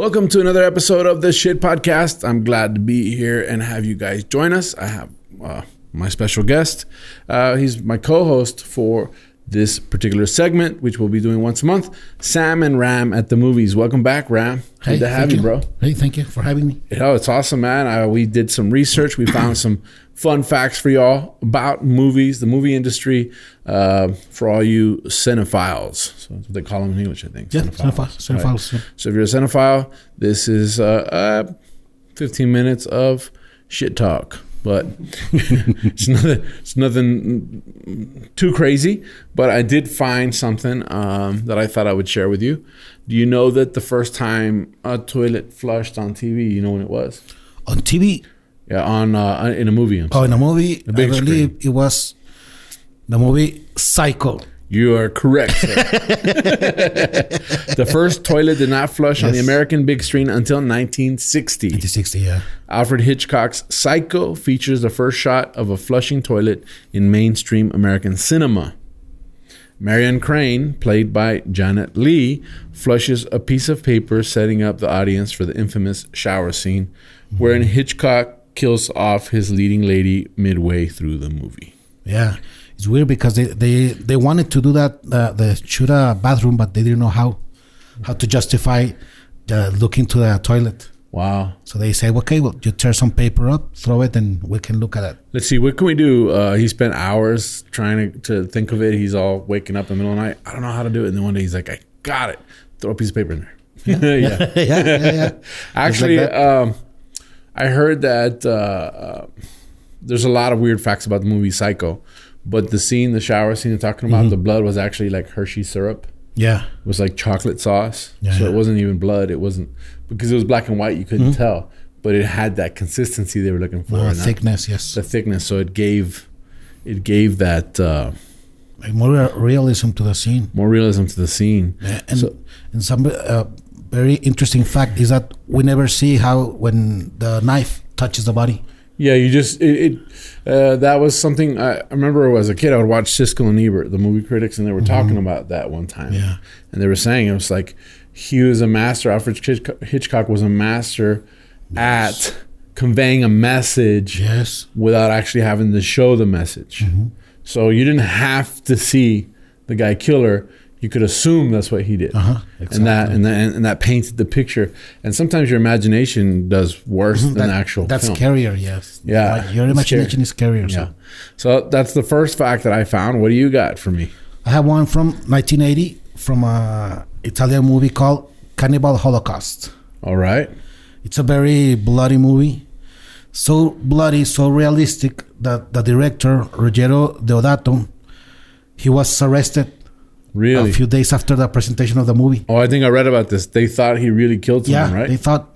Welcome to another episode of the Shit Podcast. I'm glad to be here and have you guys join us. I have uh, my special guest. Uh, he's my co-host for this particular segment, which we'll be doing once a month. Sam and Ram at the movies. Welcome back, Ram. Good to have thank you, bro. Hey, thank you for having me. Oh, it's awesome, man. Uh, we did some research. We found some fun facts for y'all about movies, the movie industry, uh, for all you cinephiles. So that's what they call them in English, I think. Yeah, cinephiles. Cinephiles. yeah. So if you're a cinephile, this is uh, uh, 15 minutes of shit talk. But it's nothing. It's nothing too crazy. But I did find something um, that I thought I would share with you. Do you know that the first time a toilet flushed on TV, you know when it was? On TV, Yeah, on uh, in a movie. I'm oh, sorry. in a movie, I believe it was the movie Psycho. You are correct. the first toilet did not flush on the American big screen until 1960. 1960, yeah. Alfred Hitchcock's Psycho features the first shot of a flushing toilet in mainstream American cinema. Marion Crane, played by Janet Leigh, flushes a piece of paper, setting up the audience for the infamous shower scene, wherein Hitchcock kills off his leading lady midway through the movie. Yeah. It's weird because they, they, they wanted to do that, uh, the shoot a bathroom, but they didn't know how how to justify uh, looking to the toilet. Wow. So they say, okay, well, you tear some paper up, throw it, and we can look at it. Let's see, what can we do? Uh, he spent hours trying to, to think of it. He's all waking up in the middle of the night. I don't know how to do it. And then one day he's like, I got it. Throw a piece of paper in there. yeah. yeah, yeah, yeah. Actually, that. um, I heard that uh, uh, there's a lot of weird facts about the movie Psycho, but the scene, the shower scene, they're talking about Mm-hmm. the blood was actually like Hershey syrup. Yeah. It was like chocolate sauce, Yeah, so yeah. Mm-hmm. it wasn't even blood. It wasn't because it was black and white. You couldn't tell, but it had that consistency they were looking for. Uh, and that- thickness, yes. the thickness, so it gave it gave that uh, Like more realism to the scene. more realism to the scene. And, So- and some uh, very interesting fact is that we never see how when the knife touches the body. Yeah, you just it. it uh, that was something I, I remember as a kid. I would watch Siskel and Ebert, the movie critics, and they were talking about that one time. Yeah. and they were saying it was like he was a master. Alfred Hitchcock, Hitchcock was a master at conveying a message Yes. without actually having to show the message. Mm-hmm. So you didn't have to see the guy kill her. You could assume that's what he did, Uh-huh, and that and that and that painted the picture. And sometimes your imagination does worse than the actual. Mm-hmm. That's film. scarier, yes. Yeah, Like your imagination is scarier. Yeah. So So that's the first fact that I found. What do you got for me? I have one from 1980 from a Italian movie called Cannibal Holocaust. All right. It's a very bloody movie. So bloody, so realistic that the director, Ruggero Deodato, he was arrested Really? a few days after the presentation of the movie. oh, I think I read about this. They thought he really killed someone, yeah, right? they thought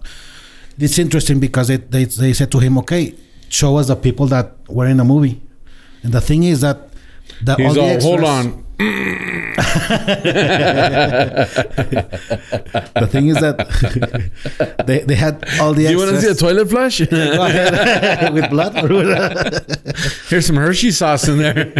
it's interesting because it, they they said to him, "Okay, show us the people that were in the movie." And the thing is that the He's all all, the hold on. The thing is that they they had all the Do you want to see a toilet flush? Go ahead. with blood. Here's some Hershey sauce in there.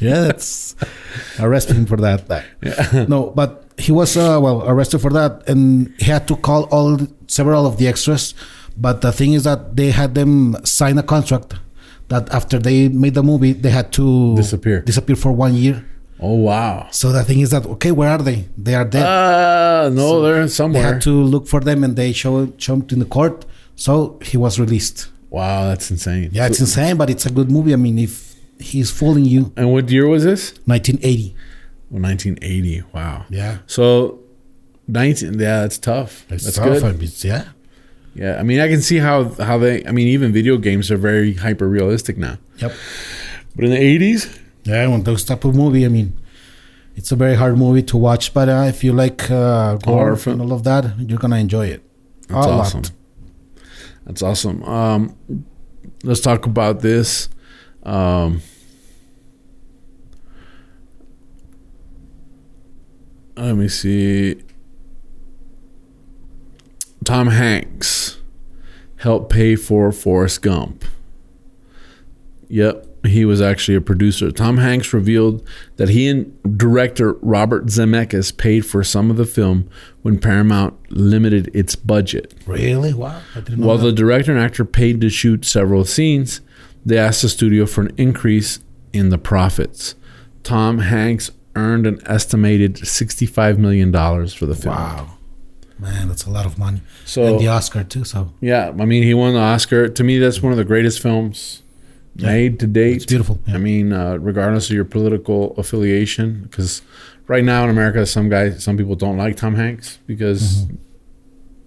Yeah, that's arrest him for that. No, but he was uh, well arrested for that, and he had to call all several of the extras. But the thing is that they had them sign a contract that after they made the movie, they had to Disappear. disappear for one year. oh wow. So the thing is that okay, where are they? They are dead. Uh no, they're they somewhere. He had to look for them, and they show jumped in the court. So he was released. wow, that's insane. Yeah, it's insane, but it's a good movie. I mean, if he's fooling you, And what year was this? 1980. Well, 1980. Wow. Yeah. So 19 yeah, that's tough. that's good. It's, yeah. Yeah, I mean, I can see how how they. I mean, even video games are very hyper realistic now. Yep. But in the eighties, Yeah, when those type of movie, I mean, It's a very hard movie to watch, but uh, if you like uh, Horror and all of that, you're gonna enjoy it. That's awesome. lot. That's awesome. Um, let's talk about this. Um, let me see. Tom Hanks helped pay for Forrest Gump. Yep, he was actually a producer. Tom Hanks revealed that he and director Robert Zemeckis paid for some of the film when Paramount limited its budget. Really? Wow! I didn't know While that. the director and actor paid to shoot several scenes, they asked the studio for an increase in the profits. Tom Hanks earned an estimated $65 million for the film. wow, man, that's a lot of money. So, and the Oscar too. So yeah, I mean, he won the Oscar. To me, that's one of the greatest films Yeah. made to date. it's beautiful. Yeah. I mean, uh, regardless of your political affiliation, because right now in America, some guys, some people don't like Tom Hanks because Mm-hmm.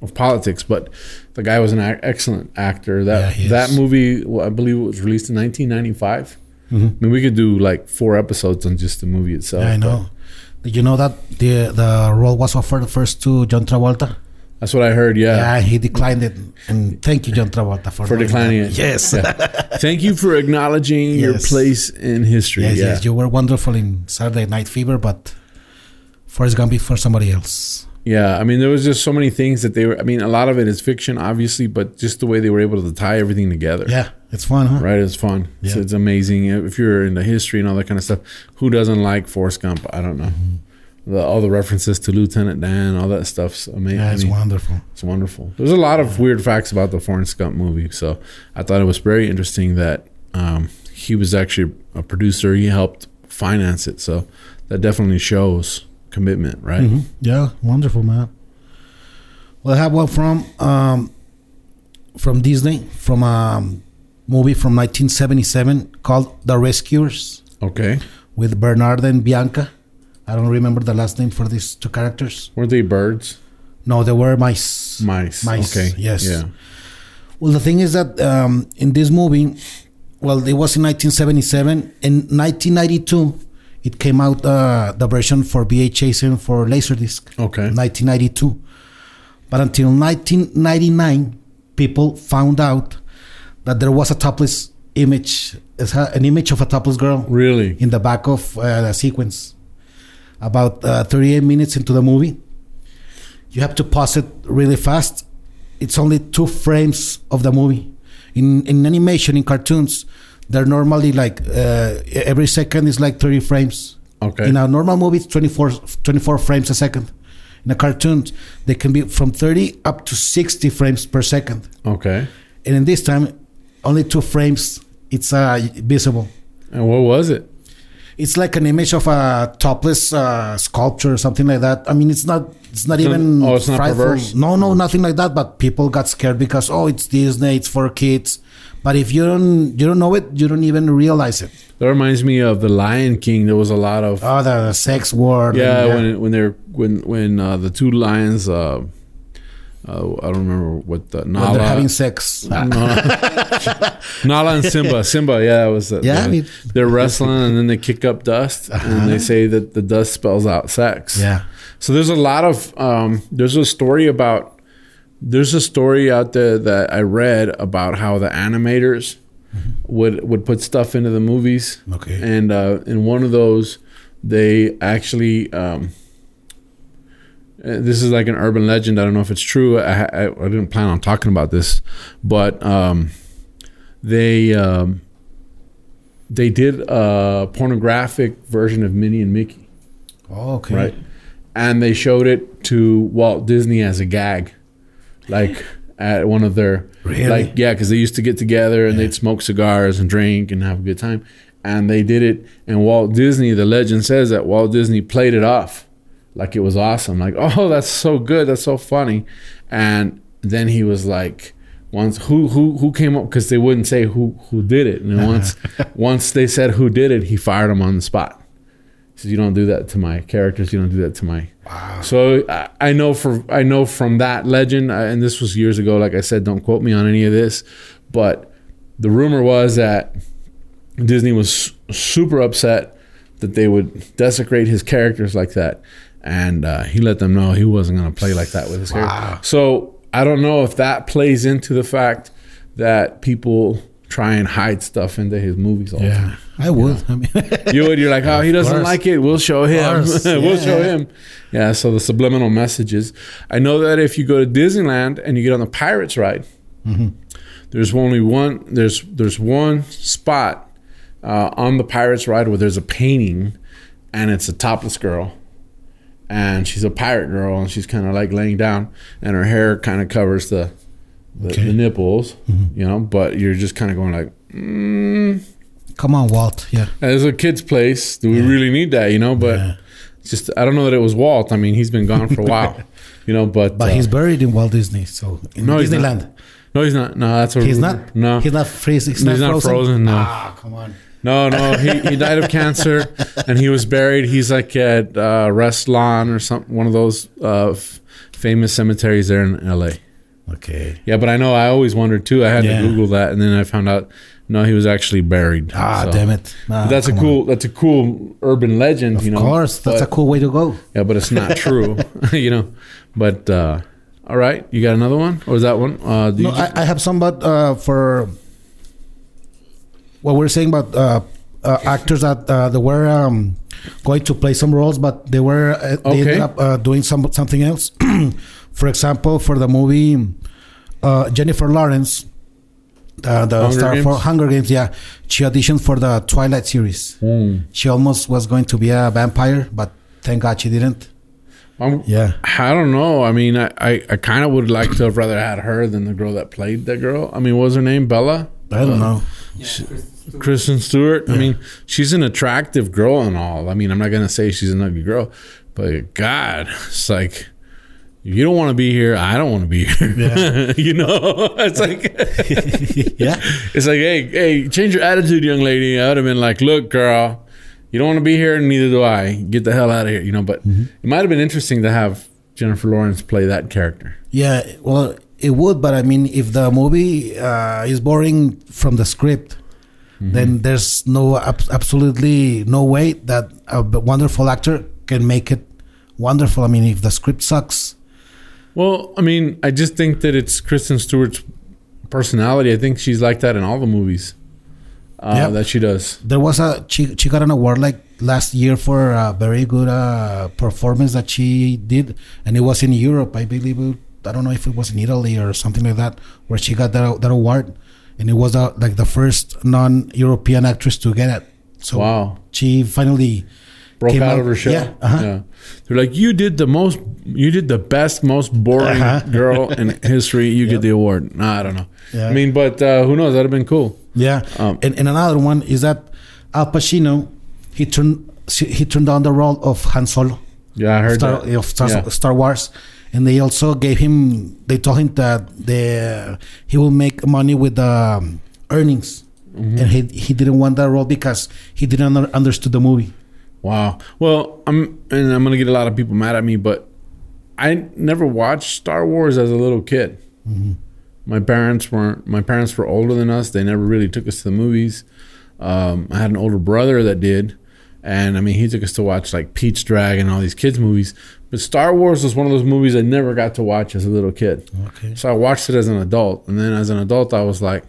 Of politics, but the guy was an ac- excellent actor. That Yeah, that movie, well, I believe, it was released in 1995. Mhm. I mean, we could do like four episodes on just the movie itself. Yeah, I know. Did you know that the the role was offered first to John Travolta? That's what I heard. Yeah. Yeah, he declined it. And thank you, John Travolta, for, For declining that. it. Yes. Yeah. Thank you for acknowledging your place in history. yes, yeah. yes, you were wonderful in Saturday Night Fever, but first gonna be for somebody else. Yeah, I mean, there was just so many things that they were. I mean, a lot of it is fiction, obviously, but just the way they were able to tie everything together. Yeah, it's fun, huh? Right, it's fun. It's, Yeah. it's amazing. If you're into history and all that kind of stuff, who doesn't like Forrest Gump? I don't know. The, all the references to Lieutenant Dan, all that stuff's amazing. Yeah, it's wonderful. it's wonderful. There's a lot of weird facts about the Forrest Gump movie, so I thought it was very interesting that um, he was actually a producer. He helped finance it, so that definitely shows commitment, right? Mhm. Yeah, wonderful, man. Well, I have one from um, from Disney, from a movie from 1977 called The Rescuers Okay, with Bernard and Bianca. I don't remember the last name for these two characters. weren't they birds? No, they were mice. Mice. Mice, Okay. yes. Yeah. Well, the thing is that um, in this movie, well, it was in 1977. In 1992, it came out uh, the version for VHS and for Laserdisc. Okay. 1992. But until 1999, people found out that there was a topless image, an image of a topless girl Really? in the back of uh, the sequence. About uh, 38 minutes into the movie, you have to pause it really fast. It's only two frames of the movie. In in animation, in cartoons, they're normally like uh, every second is like 30 frames. Okay. In a normal movie, it's 24, 24 frames a second. In a cartoon, they can be from 30 up to 60 frames per second. Okay. And in this time, only two frames, it's uh, visible. And what was it? It's like an image of a topless uh, sculpture or something like that. I mean, it's not. It's not even. oh, it's not frightful. perverse? No, no, nothing like that. But people got scared because oh, it's Disney. It's for kids. But if you don't, you don't know it. You don't even realize it. That reminds me of the Lion King. There was a lot of Oh, the sex word. yeah, when when they're when when uh, the two lions. Uh, uh, I don't remember what the when Nala. they're having sex. Nala and Simba. Simba, yeah, that was it. Yeah, I They're- mean- they're wrestling and then they kick up dust and they say that the dust spells out sex. yeah. So there's a lot of um, there's a story about there's a story out there that I read about how the animators would would put stuff into the movies. Okay. And uh, in one of those, they actually um, uh, this is like an urban legend. I don't know if it's true. I, I, I didn't plan on talking about this, but um, they um, they did a pornographic version of Minnie and Mickey Oh, okay. right? And they showed it to Walt Disney as a gag, like at one of their Really? like yeah, because they used to get together and they'd smoke cigars and drink and have a good time. And they did it, and Walt Disney, the legend says that Walt Disney played it off like it was awesome, like oh that's so good, that's so funny, and then he was like. Once who who who came up because they wouldn't say who who did it, and then once once they said who did it, he fired him on the spot. Says, "You don't do that to my characters. You don't do that to my." Wow. So I, I know for I know from that legend, and this was years ago. Like I said, don't quote me on any of this, but the rumor was that Disney was super upset that they would desecrate his characters like that, and uh, he let them know he wasn't going to play like that with his wow. character. So I don't know if that plays into the fact that people try and hide stuff into his movies all yeah, the time. I would. I mean, you would. You're like, oh, he doesn't like it. We'll show him. we'll show him. Yeah. So the subliminal messages. I know that if you go to Disneyland and you get on the Pirates ride, mm-hmm. there's only one. There's there's one spot uh, on the Pirates ride where there's a painting, and it's a topless girl. And she's a pirate girl, and she's kind of like laying down, and her hair kind of covers the the, okay. the nipples, mm-hmm. you know. But you're just kind of going like, mm. "Come on, Walt." Yeah, as a kid's place, do we really need that? You know, but yeah. just I don't know that it was Walt. I mean, he's been gone for a while, you know. But but uh, he's buried in Walt Disney, so in no, Disneyland. No, he's not. No, that's a he's not. No, he's not freezing. He's, he's not, frozen? frozen. No. Ah, come on. No, no, he, he died of cancer, and he was buried. He's like at uh, Lawn or some one of those uh, f- famous cemeteries there in L.A. Okay. Yeah, but I know I always wondered too. I had yeah. to Google that, and then I found out no, he was actually buried. Ah, so. damn it! Nah, that's a cool. On. That's a cool urban legend. Of you know, of course, that's but, a cool way to go. Yeah, but it's not true. you know, but uh, all right, you got another one, or is that one? Uh, no, I, I, have some, but uh, for what we're saying about uh, uh, actors that uh, they were um, going to play some roles, but they were uh, they ended up uh, doing some something else. for example, for the movie uh, Jennifer Lawrence, uh, the Hunger star Games? for Hunger Games, yeah, she auditioned for the Twilight series. Mm. She almost was going to be a vampire, but thank God she didn't. Um, yeah, I don't know. I mean, I, I, I kind of would like to have rather had her than the girl that played that girl. I mean, what was her name? Bella? I don't uh, know. Yeah, she, Kristen Stewart. Yeah. I mean, she's an attractive girl and all. I mean, I'm not gonna say she's an ugly girl, but God, it's like you don't want to be here. I don't want to be here. Yeah. you know, it's like, yeah, it's like, hey, hey, change your attitude, young lady. I would have been like, look, girl, you don't want to be here, and neither do I. Get the hell out of here. You know, but mm-hmm. it might have been interesting to have Jennifer Lawrence play that character. Yeah, well, it would, but I mean, if the movie uh, is boring from the script, mm-hmm. then there's no absolutely no way that a wonderful actor can make it wonderful. I mean, if the script sucks well, I mean, I just think that it's Kristen Stewart's personality. I think she's like that in all the movies uh, yep. that she does. There was a she she got an award like last year for a very good uh, performance that she did, and it was in Europe, I believe. It, I don't know if it was in Italy or something like that, where she got that that award, and it was uh, like the first non-European actress to get it. So wow. she finally broke out, out, of her shell. Yeah, uh-huh. yeah, they're like, you did the most, you did the best, most boring uh-huh. girl in history. You yep. get the award. Nah, I don't know. Yeah. I mean, but uh, who knows? That'd have been cool. Yeah. Um, and, and another one is that Al Pacino, he turned he turned down the role of Han Solo. Yeah, I heard Star, that. Of Star, yeah. Star Wars and they also gave him they told him that the he will make money with the um, earnings mm-hmm. and he he didn't want that role because he didn't understood the movie Wow. Well, I'm and I'm gonna get a lot of people mad at me, but I never watched Star Wars as a little kid. Mm-hmm. My parents weren't. My parents were older than us. They never really took us to the movies. Um, I had an older brother that did, and I mean, he took us to watch like Pete's Dragon and all these kids movies. But Star Wars was one of those movies I never got to watch as a little kid. Okay. So I watched it as an adult, and then as an adult, I was like,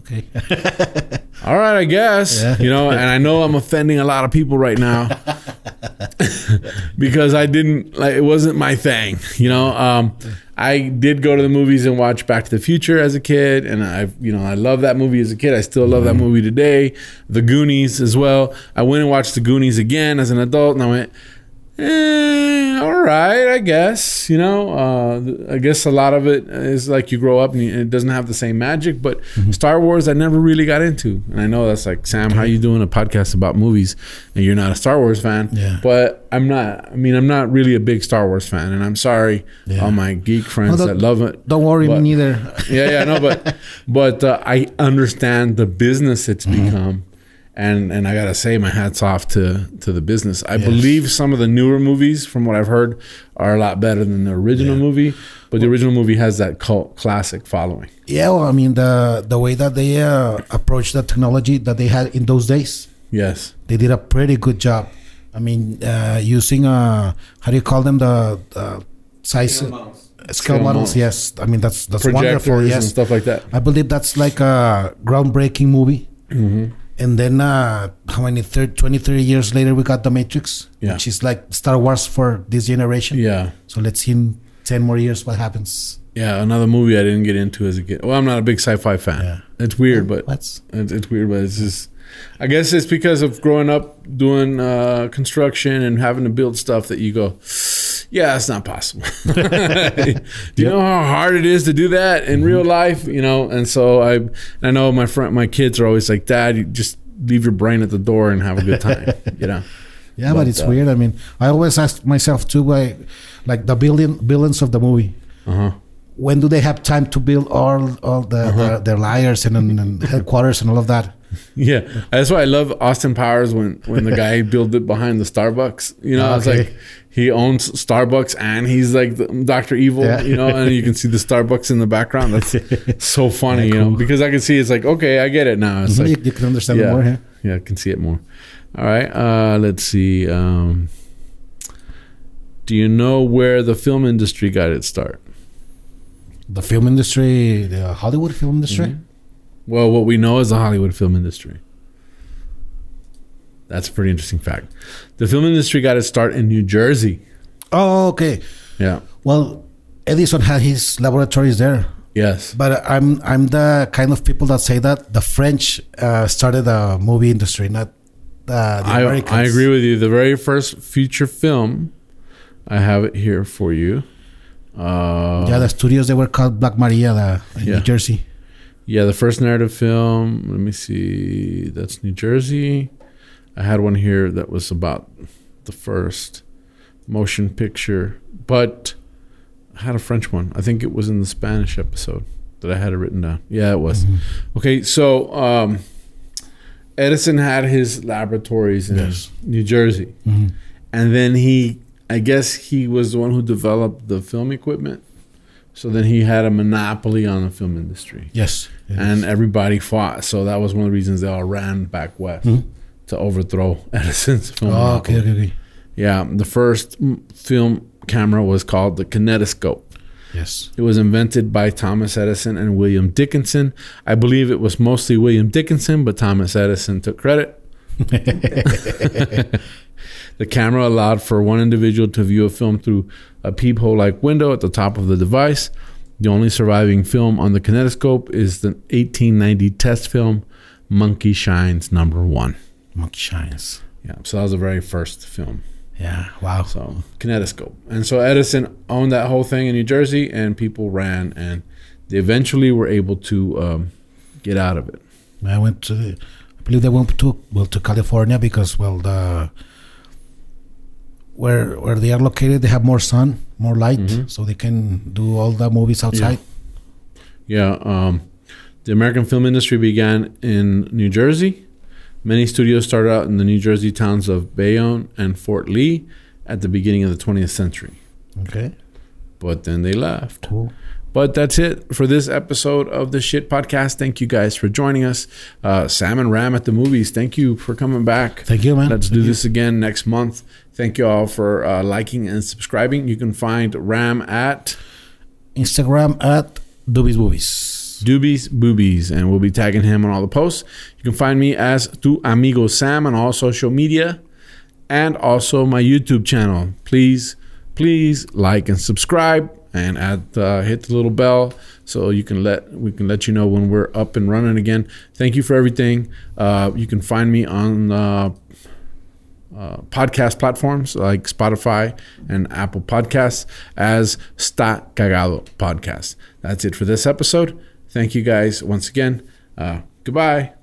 okay. All right, I guess. Yeah. You know, and I know I'm offending a lot of people right now because I didn't like it wasn't my thing. You know, um, I did go to the movies and watch Back to the Future as a kid, and I, you know, I love that movie as a kid. I still love that movie today. The Goonies as well. I went and watched The Goonies again as an adult, and I went, eh, all right, I guess. You know, uh, I guess a lot of it is like you grow up and it doesn't have the same magic. But mm-hmm. Star Wars, I never really got into, and I know that's like Sam, how you doing a podcast about movies and you're not a Star Wars fan? Yeah. But I'm not. I mean, I'm not really a big Star Wars fan, and I'm sorry, yeah. all my geek friends that love it. Don't worry, but, me neither. yeah, yeah, no, but but uh, I understand the business it's mm-hmm. become and and I gotta say my hats off to to the business. I yes. believe some of the newer movies, from what I've heard, are a lot better than the original yeah. movie. But the original movie has that cult classic following. Yeah, well, I mean the the way that they uh, approached the technology that they had in those days. Yes. They did a pretty good job. I mean, uh, using uh, how do you call them the uh, size scale, Scale models? Yes, I mean that's that's Projectors wonderful. and Yes, stuff like that. I believe that's like a groundbreaking movie. Mm-hmm. And then uh, how many 30, 20, 30 years later we got The Matrix, Yeah. which is like Star Wars for this generation. Yeah. So let's see in ten more years what happens. Yeah. Another movie I didn't get into as a kid. Well, I'm not a big sci-fi fan. Yeah. It's weird, but it's, it's weird, but it's just. I guess it's because of growing up doing uh, construction and having to build stuff that you go, yeah, that's not possible. do you know how hard it is to do that in real life? You know, and so I, I know my friend, my kids are always like, Dad, you just leave your brain at the door and have a good time. you know, Yeah, but, But, it's uh, weird. I mean, I always ask myself too, like, like the billion villains of the movie. uh huh. When do they have time to build all all the, Uh-huh. their, their liars and, and, and headquarters and all of that? Yeah, that's why I love Austin Powers when when the guy built it behind the Starbucks. You know, it's Okay. like he owns Starbucks and he's like the, Doctor Evil. Yeah. You know, and you can see the Starbucks in the background. That's so funny. Yeah, You know, because I can see it's like okay, I get it now. It's you, like you can understand yeah. it more. Yeah. yeah, I can see it more. All right, uh, let's see. Um, do you know where the film industry got its start? The film industry, the Hollywood film industry. Mhm. Well, what we know is the Hollywood film industry. That's a pretty interesting fact. The film industry got its start in New Jersey. Oh, okay. Yeah. Well, Edison had his laboratories there, Yes. but I'm I'm the kind of people that say that the French uh, started the movie industry, not uh, the I, Americans. I agree with you. The very first feature film, I have it here for you. Uh, Yeah, the studios they were called Black Maria, the, in Yeah. New Jersey. Yeah, the first narrative film. Let me see. That's New Jersey. I had one here that was about the first motion picture, but I had a French one. I think it was in the Spanish episode that I had it written down. Yeah, it was. Mm-hmm. Okay, so um, Edison had his laboratories in Yes. New Jersey. Mhm. and then he i guess he was the one who developed the film equipment so then he had a monopoly on the film industry Yes, and is. everybody fought so that was one of the reasons they all ran back west Mhm. to overthrow edison's film oh, okay, monopoly. okay, okay. yeah the first film camera was called the kinetoscope Yes. it was invented by Thomas Edison and William Dickinson. I believe it was mostly William Dickinson, but Thomas Edison took credit. the camera allowed for one individual to view a film through a peephole like window at the top of the device. The only surviving film on the kinetoscope is the 1890 test film Monkey Shines Number One. Monkey shines. Yeah, so that was the very first film. Yeah. Wow. So kinetoscope, and so Edison owned that whole thing in New Jersey, and people ran, and they eventually were able to um, get out of it. I went to, I believe they went to well to California because well the where where they are located they have more sun, more light, Mhm. so they can do all the movies outside. Yeah, um, the American film industry began in New Jersey. Many studios started out in the New Jersey towns of Bayonne and Fort Lee at the beginning of the 20th century, Okay. but then they left. Cool. But that's it for this episode of the Shit Podcast. Thank you guys for joining us. Uh, Sam and Ram at the movies. Thank you for coming back. Thank you, man. Let's Thank do you. this again next month. Thank you all for uh, liking and subscribing. You can find Ram at Instagram at Doobies Movies. Doobies Boobies, and we'll be tagging him on all the posts. You can find me as Tu Amigo Sam on all social media and also my YouTube channel. Please, please like and subscribe and add uh, hit the little bell so you can let we can let you know when we're up and running again. Thank you for everything. Uh, you can find me on uh, uh, podcast platforms like Spotify and Apple Podcasts as Sta Cagado Podcast. That's it for this episode. Thank you guys once again. Uh, goodbye.